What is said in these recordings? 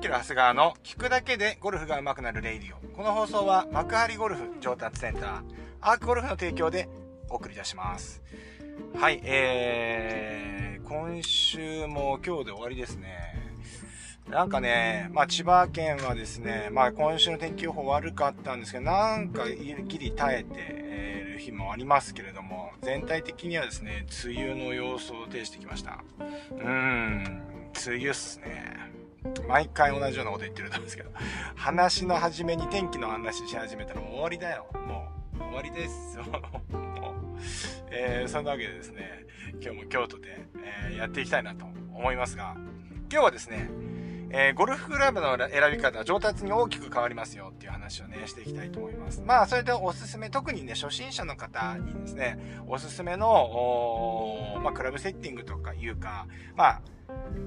キロ長谷川の聞くだけでゴルフが上手くなるレイディオ。この放送は幕張ゴルフ上達センター、アークゴルフの提供でお送り出します。はい、えー、今週も今日で終わりですね。なんかね、まあ千葉県はですね、まあ今週の天気予報悪かったんですけど、なんかギリ耐えてる日もありますけれども、全体的にはですね、梅雨の様相を呈してきました。うーん、梅雨っすね。毎回同じようなこと言ってると思うんですけど、話の初めに天気の話し始めたらもう終わりだよ。もう、終わりです。もう、えー、そんなわけでですね、今日も京都で、えー、やっていきたいなと思いますが、今日はですね、えー、ゴルフクラブの選び方、上達に大きく変わりますよっていう話をね、していきたいと思います。まあ、それでおすすめ、特にね、初心者の方にですね、おすすめの、まあ、クラブセッティングとかいうか、まあ、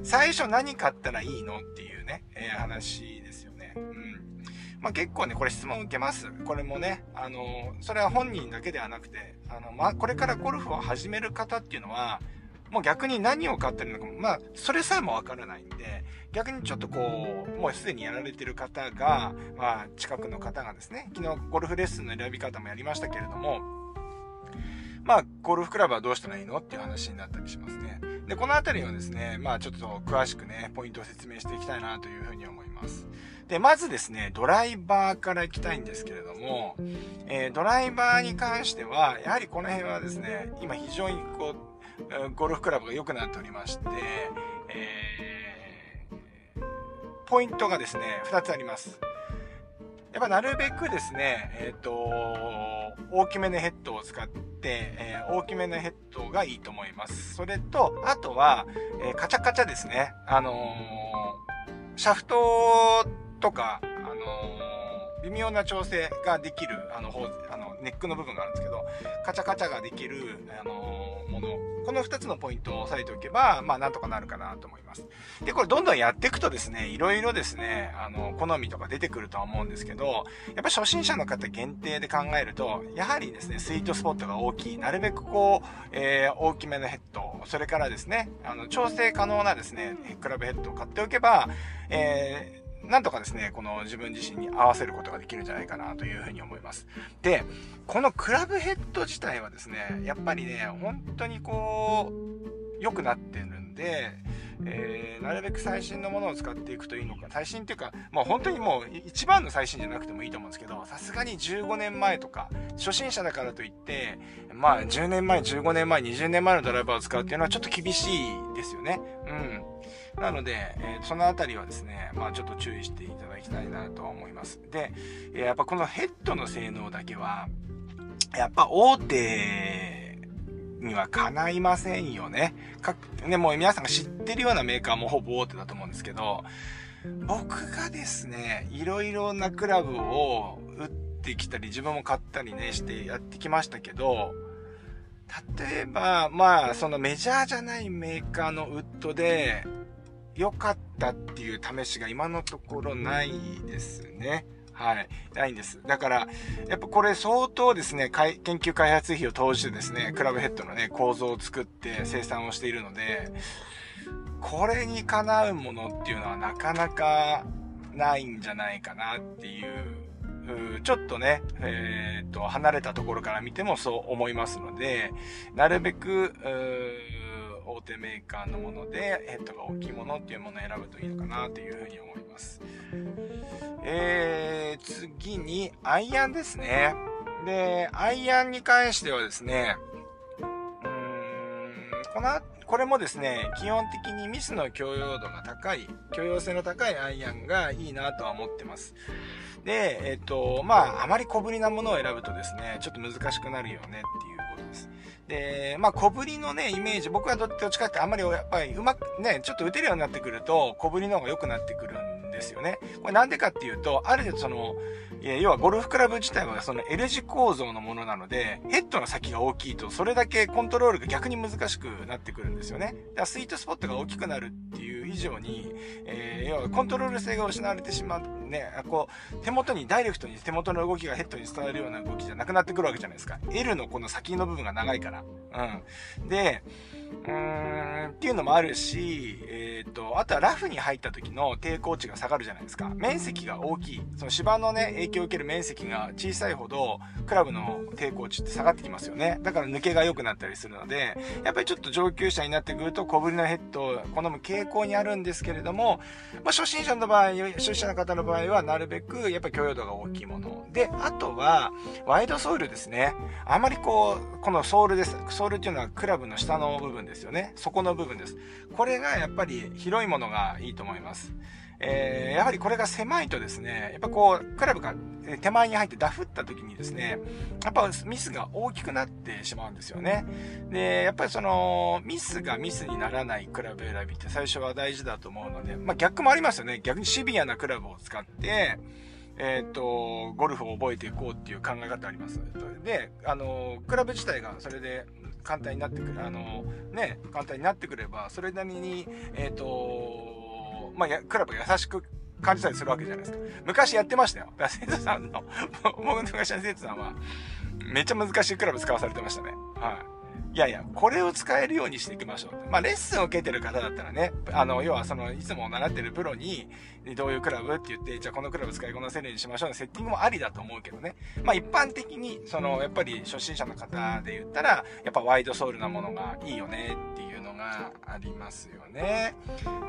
最初何買ったらいいのっていうね、えー、話ですよね。うん。まあ、結構ね、これ質問受けます。これもね、あの、それは本人だけではなくて、あの、まあ、これからゴルフを始める方っていうのは、もう逆に何を買ってるのかも、まあ、それさえもわからないんで、逆にちょっとこう、もうすでにやられてる方が、まあ、近くの方がですね、昨日ゴルフレッスンの選び方もやりましたけれども、まあ、ゴルフクラブはどうしたらいいのっていう話になったりしますね。で、このあたりはですね、まあちょっと詳しくね、ポイントを説明していきたいなというふうに思います。で、まずですね、ドライバーから行きたいんですけれども、えー、ドライバーに関しては、やはりこの辺はですね、今非常にこう、ゴルフクラブが良くなっておりまして、えー、ポイントがですね、2つあります。やっぱなるべくですね、えっ、ー、と、大きめのヘッドを使って、えー、大きめのヘッドがいいと思います。それと、あとは、えー、カチャカチャですね。あのシャフトとか、あの微妙な調整ができる、あの、あの、ネックの部分があるんですけど、カチャカチャができる、あのものこの2つのポイントを押さえておけば、まあなんとかなるかなと思います。で、これどんどんやっていくとですね、いろいろですね、あの、好みとか出てくるとは思うんですけど、やっぱ初心者の方限定で考えると、やはりですね、スイートスポットが大きい、なるべくこう、えー、大きめのヘッド、それからですね、あの、調整可能なですね、クラブヘッドを買っておけば、えーなんとかですね、この自分自身に合わせることができるんじゃないかなというふうに思います。で、このクラブヘッド自体はですね、やっぱりね、本当にこう、良くなってるで、えー、なるべく最新のものを使っていくといいのか、最新っていうか、まあ本当にもう一番の最新じゃなくてもいいと思うんですけど、さすがに15年前とか、初心者だからといって、まあ10年前、15年前、20年前のドライバーを使うっていうのはちょっと厳しいですよね。うん。なので、えー、そのあたりはですね、まあちょっと注意していただきたいなと思います。でえ、やっぱこのヘッドの性能だけは、やっぱ大手にはかないませんよね。かね、もう皆さんが知ってるようなメーカーもほぼ大手だと思うんですけど、僕がですね、いろいろなクラブを打ってきたり、自分も買ったりね、してやってきましたけど、例えば、まあ、そのメジャーじゃないメーカーのウッドで、良かったっていう試しが今のところないですね。はい。ないんです。だから、やっぱこれ相当ですね、研究開発費を投じてですね、クラブヘッドのね、構造を作って生産をしているので、これにかなうものっていうのはなかなかないんじゃないかなっていう、ちょっとね、えー、っと、離れたところから見てもそう思いますので、なるべく、大手メーカーのものでヘッドが大きいものっていうものを選ぶといいのかなというふうに思います。えー、次にアイアンですね。で、アイアンに関してはですね、うーん、この、これもですね、基本的にミスの許容度が高い、許容性の高いアイアンがいいなとは思ってます。で、えっ、と、まあ、あまり小ぶりなものを選ぶとですね、ちょっと難しくなるよねっていうで。まあ小ぶりのね、イメージ、僕はどっちかってあんまりやっぱりうまくね、ちょっと打てるようになってくると、小ぶりの方が良くなってくるんですよね。これなんでかっていうと、ある程度その、要はゴルフクラブ自体はその L 字構造のものなので、ヘッドの先が大きいと、それだけコントロールが逆に難しくなってくるんですよね。だからスイートスポットが大きくなるっていう以上に、えー、要はコントロール性が失われてしまう、ね、こう、手元に、ダイレクトに手元の動きがヘッドに伝わるような動きじゃなくなってくるわけじゃないですか。L のこの先の部分が長いから。うん。で、うーん、っていうのもあるし、えっ、ー、と、あとはラフに入った時の抵抗値が下がるじゃないですか。面積が大きい。その芝のね、影響を受ける面積が小さいほど、クラブの抵抗値って下がってきますよね。だから抜けが良くなったりするので、やっぱりちょっと上級者になってくると小ぶりのヘッドを好む傾向にあるんですけれども、まあ、初心者の場合、初心者の方の場合場合は、なるべく、やっぱり許容度が大きいもの。で、あとは、ワイドソールですね。あまりこう、このソールです。ソールっていうのはクラブの下の部分ですよね。底の部分です。これがやっぱり広いものがいいと思います。えー、やはりこれが狭いとですね、やっぱこう、クラブが手前に入ってダフった時にですね、やっぱミスが大きくなってしまうんですよね。で、やっぱりその、ミスがミスにならないクラブ選びって最初は大事だと思うので、まあ逆もありますよね。逆にシビアなクラブを使って、えっ、ー、と、ゴルフを覚えていこうっていう考え方あります。で、あの、クラブ自体がそれで簡単になってくる、あの、ね、簡単になってくれば、それなりに、えっ、ー、と、まあ、クラブ優しく感じたりするわけじゃないですか。昔やってましたよ。生徒さんの、僕の昔の生徒さんは、めっちゃ難しいクラブ使わされてましたね。はい。いやいや、これを使えるようにしていきましょう。まあ、レッスンを受けてる方だったらね、あの、要はその、いつも習ってるプロに、どういうクラブって言って、じゃあこのクラブ使いこなせるようにしましょうのセッティングもありだと思うけどね。まあ、一般的に、その、やっぱり初心者の方で言ったら、やっぱワイドソールなものがいいよねっていうがありますよね。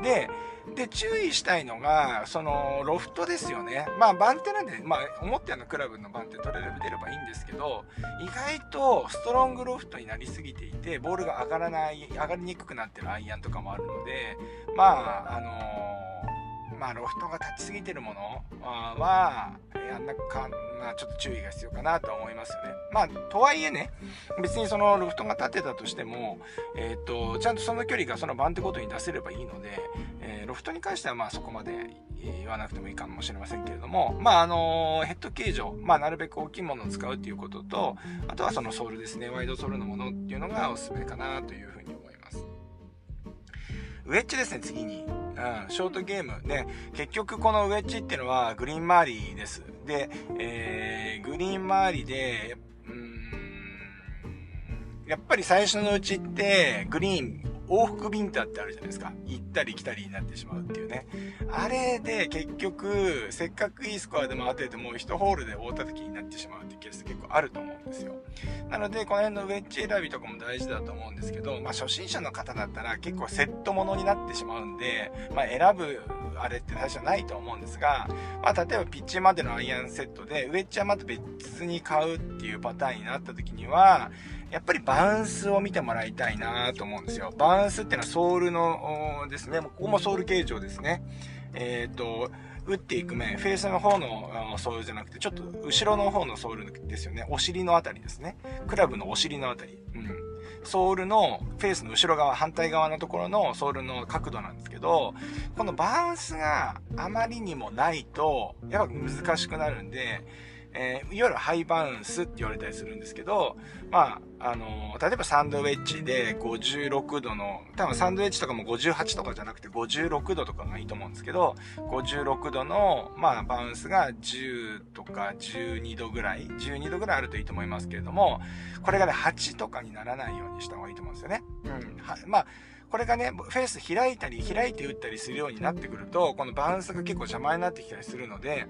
で、で、注意したいのが、その、ロフトですよね。まあ、番手なんで、まあ、思ったようなクラブの番手取れれば出ればいいんですけど、意外とストロングロフトになりすぎていて、ボールが上がらない、上がりにくくなってるアイアンとかもあるので、まあ、あのー、まあ、ロフトが立ちすぎてるものは、やんなか、ま、ちょっと注意が必要かなとは思いますよね。まあ、とはいえね、別にそのロフトが立てたとしても、えっ、ー、と、ちゃんとその距離がその番手ごとに出せればいいので、えー、ロフトに関してはまあそこまで言わなくてもいいかもしれませんけれども、まああのヘッド形状、まあなるべく大きいものを使うっていうことと、あとはそのソールですね、ワイドソールのものっていうのがおすすめかなというふうに思います。ウェッジですね、次に。うん、ショートゲーム。で、結局このウェッジっていうのはグリーン周りです。で、えー、グリーン周りで、やっぱり最初のうちってグリーン往復ビンタってあるじゃないですか。行ったり来たりになってしまうっていうね。あれで結局、せっかくいいスコアで回ってても、1ホールで大叩きになってしまうっていうケース結構あると思うんですよ。なので、この辺のウェッジ選びとかも大事だと思うんですけど、まあ初心者の方だったら結構セットものになってしまうんで、まあ選ぶあれって最初はないと思うんですが、まあ例えばピッチまでのアイアンセットで、ウェッジはまた別に買うっていうパターンになった時には、やっぱりバウンスを見てもらいたいなと思うんですよ。バウンスっていうのはソールのですね、ここもソール形状ですね。えっ、ー、と、打っていく面、フェースの方のソールじゃなくて、ちょっと後ろの方のソールですよね。お尻のあたりですね。クラブのお尻のあたり。うん。ソールのフェースの後ろ側、反対側のところのソールの角度なんですけど、このバウンスがあまりにもないと、やっぱ難しくなるんで、えー、いわゆるハイバウンスって言われたりするんですけど、まあ、あのー、例えばサンドウェッジで56度の、多分サンドウェッジとかも58とかじゃなくて56度とかがいいと思うんですけど、56度の、まあ、バウンスが10とか12度ぐらい、12度ぐらいあるといいと思いますけれども、これがね、8とかにならないようにした方がいいと思うんですよね。うん。はまあ、これがね、フェース開いたり開いて打ったりするようになってくると、このバウンスが結構邪魔になってきたりするので、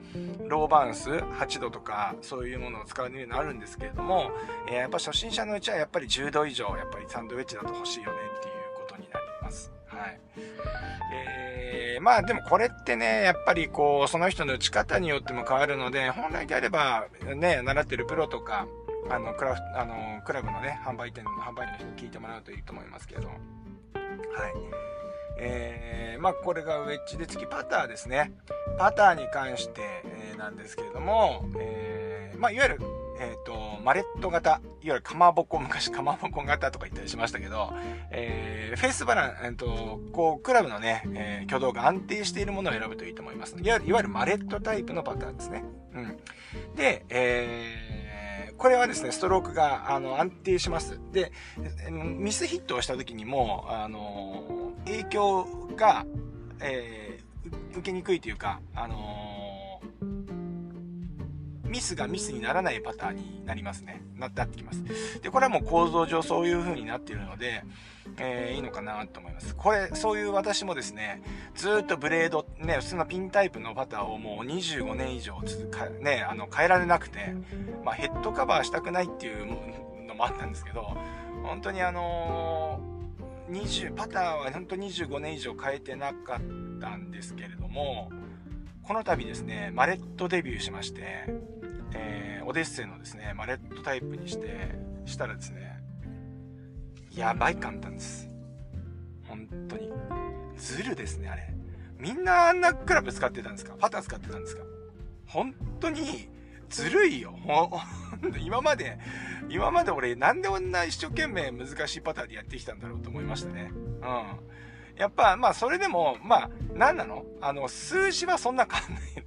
ローバウンス、8度とか、そういうものを使うようになるんですけれども、えー、やっぱ初心者のうちはやっぱり10度以上、やっぱりサンドウェッジだと欲しいよねっていうことになります。はい。えー、まあでもこれってね、やっぱりこう、その人の打ち方によっても変わるので、本来であれば、ね、習ってるプロとか、あの、クラフあの、クラブのね、販売店の、販売員の人に聞いてもらうといいと思いますけど。はい。えー、まあ、これがウェッジで次パターですね。パターに関して、えー、なんですけれども、えー、まあ、いわゆる、えっ、ー、と、マレット型、いわゆるかまぼこ、昔かまぼこ型とか言ったりしましたけど、えー、フェイスバラン、えっ、ー、と、こう、クラブのね、えー、挙動が安定しているものを選ぶといいと思います。いわゆる、いわゆるマレットタイプのパターンですね。うん。で、えー、これはですね、ストロークが、あの、安定します。で、ミスヒットをした時にも、あの、影響が、えー、受けにくいというか、あのミスがミスにならないパターンになりますね。なってきます。で、これはもう構造上そういう風になっているので、えー、いいのかなと思います。これ、そういう私もですね、ずっとブレード、ね、普通のピンタイプのパターをもう25年以上続か、ね、あの、変えられなくて、まあ、ヘッドカバーしたくないっていうのもあったんですけど、本当にあのー、20、パターは本当25年以上変えてなかったんですけれども、この度ですね、マレットデビューしまして、えー、オデッセイのですね、マレットタイプにして、したらですね、やばい簡単です。本当に。ズルですね、あれ。みんなあんなクラブ使ってたんですか？パター使ってたんですか？本当に、ずるいよ。今まで、今まで俺なんでこんな一生懸命難しいパターでやってきたんだろうと思いましたね。うん。やっぱ、まあそれでも、まあ、何なの？あの、数字はそんな変わんない。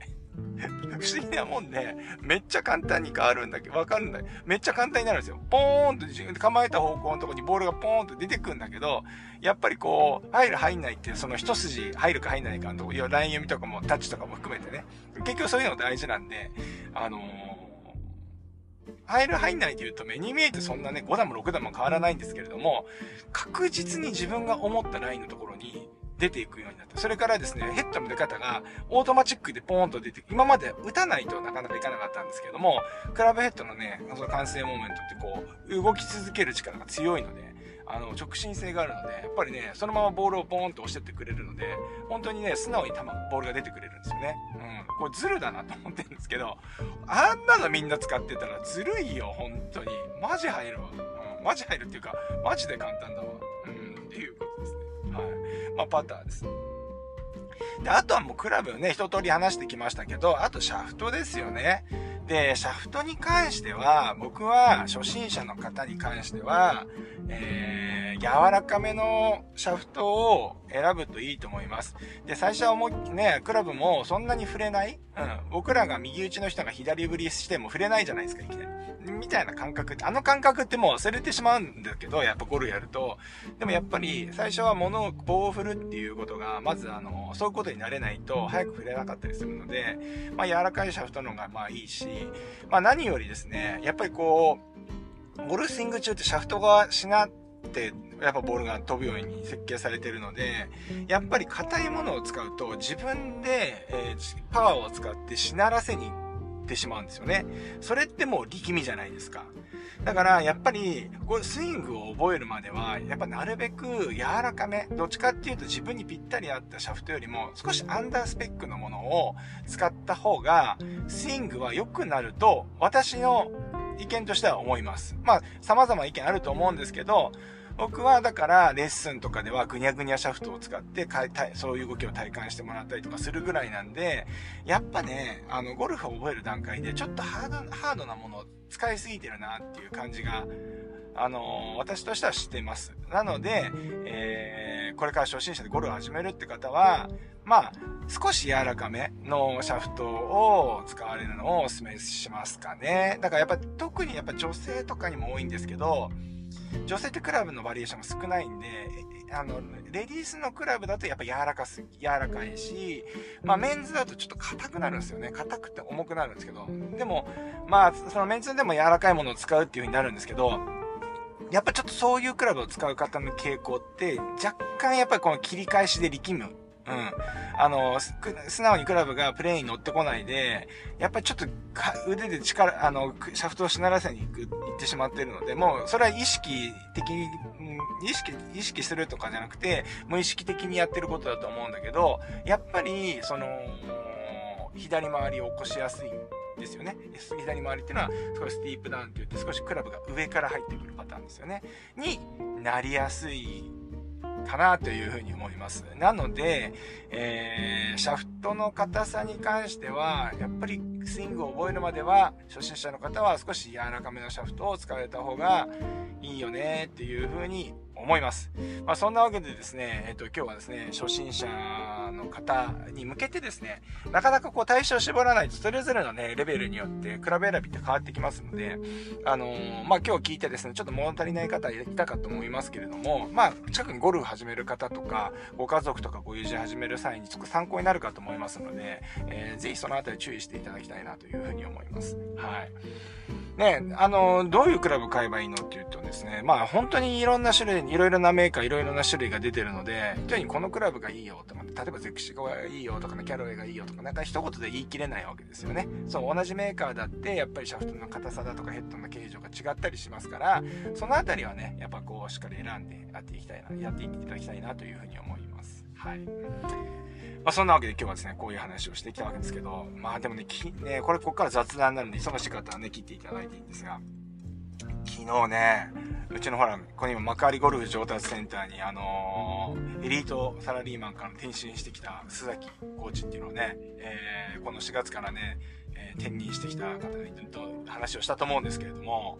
不思議なもんで、めっちゃ簡単に変わるんだけど、わかるんだ。めっちゃ簡単になるんですよ。ポーンと構えた方向のとこにボールがポーンと出てくんだけど、やっぱりこう、入る入んないっていう、その一筋入るか入んないかのとこ、いや、ライン読みとかもタッチとかも含めてね。結局そういうの大事なんで、あのー入る入んないで言うと目に見えてそんなね、5段も6段も変わらないんですけれども、確実に自分が思ったラインのところに出ていくようになった。それからですね、ヘッドの出方がオートマチックでポーンと出て、今まで打たないとなかなかいかなかったんですけども、クラブヘッドのね、その慣性モーメントってこう、動き続ける力が強いので、あの、直進性があるので、やっぱりね、そのままボールをポーンと押してってくれるので、本当にね、素直に球、ボールが出てくれるんですよね。うん。これズルだなと思ってるんですけど、あんなのみんな使ってたらずるいよ、本当に。マジ入るわ。うん。マジ入るっていうか、マジで簡単だわ。うん、っていう。まあ、パターです。で、あとはもうクラブね、一通り話してきましたけど、あとシャフトですよね。で、シャフトに関しては、僕は初心者の方に関しては、えー、柔らかめのシャフトを選ぶといいと思います。で、最初は思いっき、ね、クラブもそんなに触れないうん。僕らが右打ちの人が左振りしても触れないじゃないですか、いきなり。みたいな感覚って、あの感覚ってもう忘れてしまうんだけど、やっぱゴルやると。でもやっぱり、最初は物を、棒を振るっていうことが、まずあの、そういうことになれないと、早く触れなかったりするので、まあ柔らかいシャフトの方がまあいいし、まあ何よりですね、やっぱりこう、ゴルフスイング中ってシャフトがしなって、やっぱボールが飛ぶように設計されてるので、やっぱり硬いものを使うと自分で、えー、パワーを使ってしならせに行ってしまうんですよね。それってもう力みじゃないですか。だから、やっぱり、こスイングを覚えるまでは、やっぱなるべく柔らかめ、どっちかっていうと自分にぴったり合ったシャフトよりも、少しアンダースペックのものを使った方が、スイングは良くなると、私の意見としては思います。まあ、様々意見あると思うんですけど、僕はだからレッスンとかではぐにゃぐにゃシャフトを使ってそういう動きを体感してもらったりとかするぐらいなんで、やっぱね、あの、ゴルフを覚える段階でちょっとハード、ハードなものを使いすぎてるなっていう感じが、あの私としては知ってます。なので、えー、これから初心者でゴルフを始めるって方は、まあ、少し柔らかめのシャフトを使われるのをお勧めしますかね。だからやっぱ特にやっぱ女性とかにも多いんですけど、女性ってクラブのバリエーションも少ないんで、あの、レディースのクラブだとやっぱ柔らかす、柔らかいし、まあメンズだとちょっと硬くなるんですよね。硬くて重くなるんですけど。でも、まあ、そのメンズでも柔らかいものを使うっていう風になるんですけど、やっぱちょっとそういうクラブを使う方の傾向って、若干やっぱりこの切り返しで力むうん。あの、素直にクラブがプレーに乗ってこないで、やっぱりちょっと腕で力、あの、シャフトをしならせに行く、行ってしまってるので、もう、それは意識的に、意識、意識するとかじゃなくて、無意識的にやってることだと思うんだけど、やっぱり、その、左回りを起こしやすいですよね。左回りっていうのは少しスティープダウンって言って少しクラブが上から入ってくるパターンですよね。になりやすいかなというふうに思います。なので、えー、シャフトの硬さに関しては、やっぱりスイングを覚えるまでは、初心者の方は少し柔らかめのシャフトを使われた方がいいよねっていうふうに思います。まあ、そんなわけでですね、えっ、と、今日はですね、初心者の方に向けてですね、なかなかこう対象を絞らないと、それぞれのね、レベルによって比べ選びって変わってきますので、あのー、まあ、今日聞いてですね、ちょっと物足りない方いたかと思いますけれども、まあ、近くにゴルフ始める方とか、ご家族とかご友人始める際にちょっと参考になるかと思いますので、えー、ぜひそのあたり注意していただきたいなというふうに思います。はい。ね、あの、どういうクラブ買えばいいのっていうとですね、まあ本当にいろんな種類、いろいろなメーカー、いろいろな種類が出てるので、一にこのクラブがいいよとか、例えばゼクシコがいいよとかね、キャロウェイがいいよとか、なんか一言で言い切れないわけですよね。そう、同じメーカーだって、やっぱりシャフトの硬さだとかヘッドの形状が違ったりしますから、そのあたりはね、やっぱこう、しっかり選んでやっていきたいな、やっていっていただきたいなというふうに思います。はい。まあ、そんなわけで今日はですね、こういう話をしてきたわけですけど、まあでもね、ねこれここから雑談になるんで、忙しい方はね、切っていただいていいんですが、昨日ね、うちのほら、ここにも幕張ゴルフ上達センターに、あのー、エリートサラリーマンから転身してきた須崎コーチっていうのをね、えー、この4月からね、えー、転任してきた方と話をしたと思うんですけれども、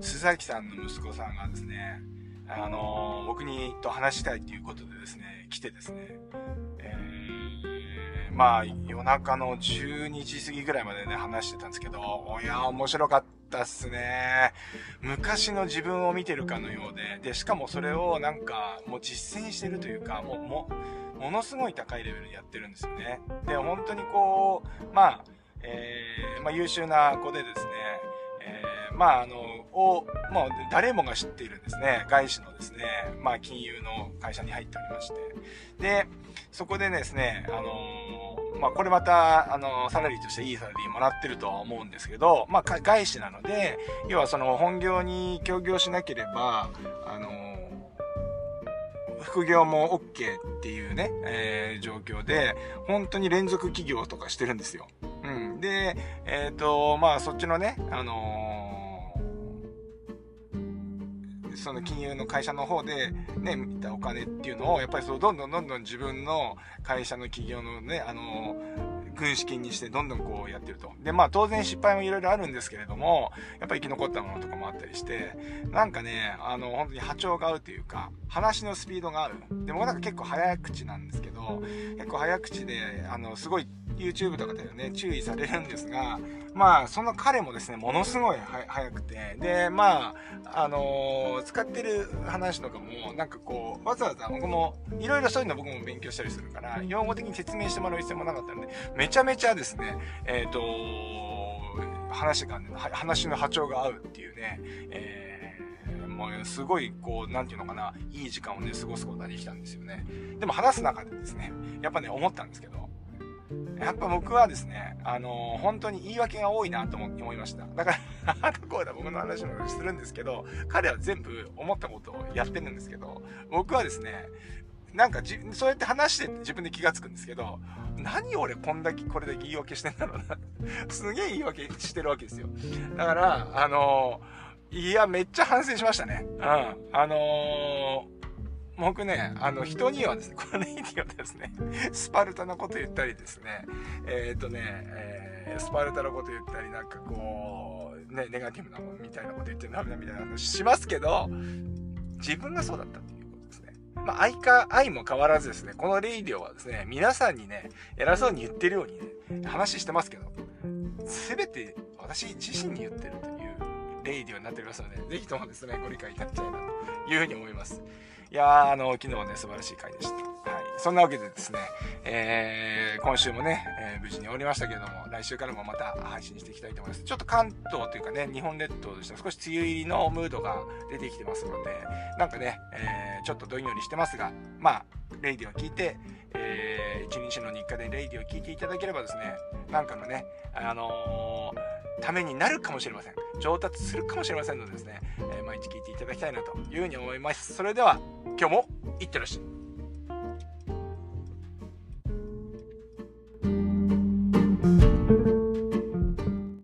須崎さんの息子さんがですね、あの、僕にと話したいということでですね、来てですね、まあ、夜中の12時過ぎぐらいまでね、話してたんですけど、いや、面白かったっすね。昔の自分を見てるかのようで、で、しかもそれをなんか、もう実践してるというか、もう、も、ものすごい高いレベルでやってるんですよね。で、本当にこう、まあ、えー、まあ優秀な子でですね、まああの、を、まあ、誰もが知っているんですね、外資のですね、まあ、金融の会社に入っておりまして。で、そこでですね、あのー、まあ、これまた、あのー、サラリーとしていいサラリーもらってるとは思うんですけど、まあ、外資なので、要はその本業に協業しなければ、あのー副業も OK っていうね、えー、状況で、本当に連続起業とかしてるんですよ。うん。で、えっ、ー、と、まあそっちのね、あのその金融の会社の方でね、見たお金っていうのを、やっぱりそう、どんどんどんどん自分の会社の企業のね、あの、軍資金にしてどんどんこうやってると。で、まあ当然失敗もいろいろあるんですけれども、やっぱり生き残ったものとかもあったりして、なんかね、あの、本当に波長が合うというか、話のスピードが合う。でもなんか結構早口なんですけど、結構早口で、あの、すごい YouTube とかでね、注意されるんですが、まあ、その彼もですね、ものすごい早くて、で、まあ、あのー、使ってる話とかも、なんかこう、わざわざ僕も、いろいろそういうの僕も勉強したりするから、用語的に説明してもらう必要もなかったんで、めちゃめちゃですね、えっ、ー、と話がね、話の波長が合うっていうね、えー、もうすごい、こう、なんていうのかな、いい時間をね、過ごすことができたんですよね。でも話す中でですね、やっぱね、思ったんですけど、やっぱ僕はですね、あのー、本当に言い訳が多いなと思いました。だから、あとこうだ僕の話もするんですけど、彼は全部思ったことをやってるんですけど、僕はですね、なんかじ、そうやって話して自分で気がつくんですけど、何俺こんだけこれだけ言い訳してんだろうな。すげえ言い訳してるわけですよ。だから、あのー、いや、めっちゃ反省しましたね。うん。あのー僕ね、あの、人にはですね、このレイディオですね、スパルタなこと言ったりですね、えっ、ー、とね、えー、スパルタなこと言ったり、なんかこう、ね、ネガティブなものみたいなこと言ってダメだみたいな話しますけど、自分がそうだったっていうことですね。まあ、相か、相も変わらずですね、このレイディオはですね、皆さんにね、偉そうに言ってるようにね、話してますけど、すべて私自身に言ってるというレイディオになっておりますので、ぜひともですね、ご理解いただきたいなというふうに思います。いや、あの、昨日はね、素晴らしい回でした。はい。そんなわけでですね、えー、今週もね、えー、無事に終わりましたけれども、来週からもまた配信していきたいと思います。ちょっと関東というかね、日本列島としては少し梅雨入りのムードが出てきてますので、なんかね、えー、ちょっとどんよりしてますが、まあ、レイディを聞いて、えー、一日の日課でレイディを聞いていただければですね、なんかのね、あのー、ためになるかもしれません。上達するかもしれませんのでですね、えー、毎日聞いていただきたいなというふうに思います。それでは、今日もいってらっしゃい。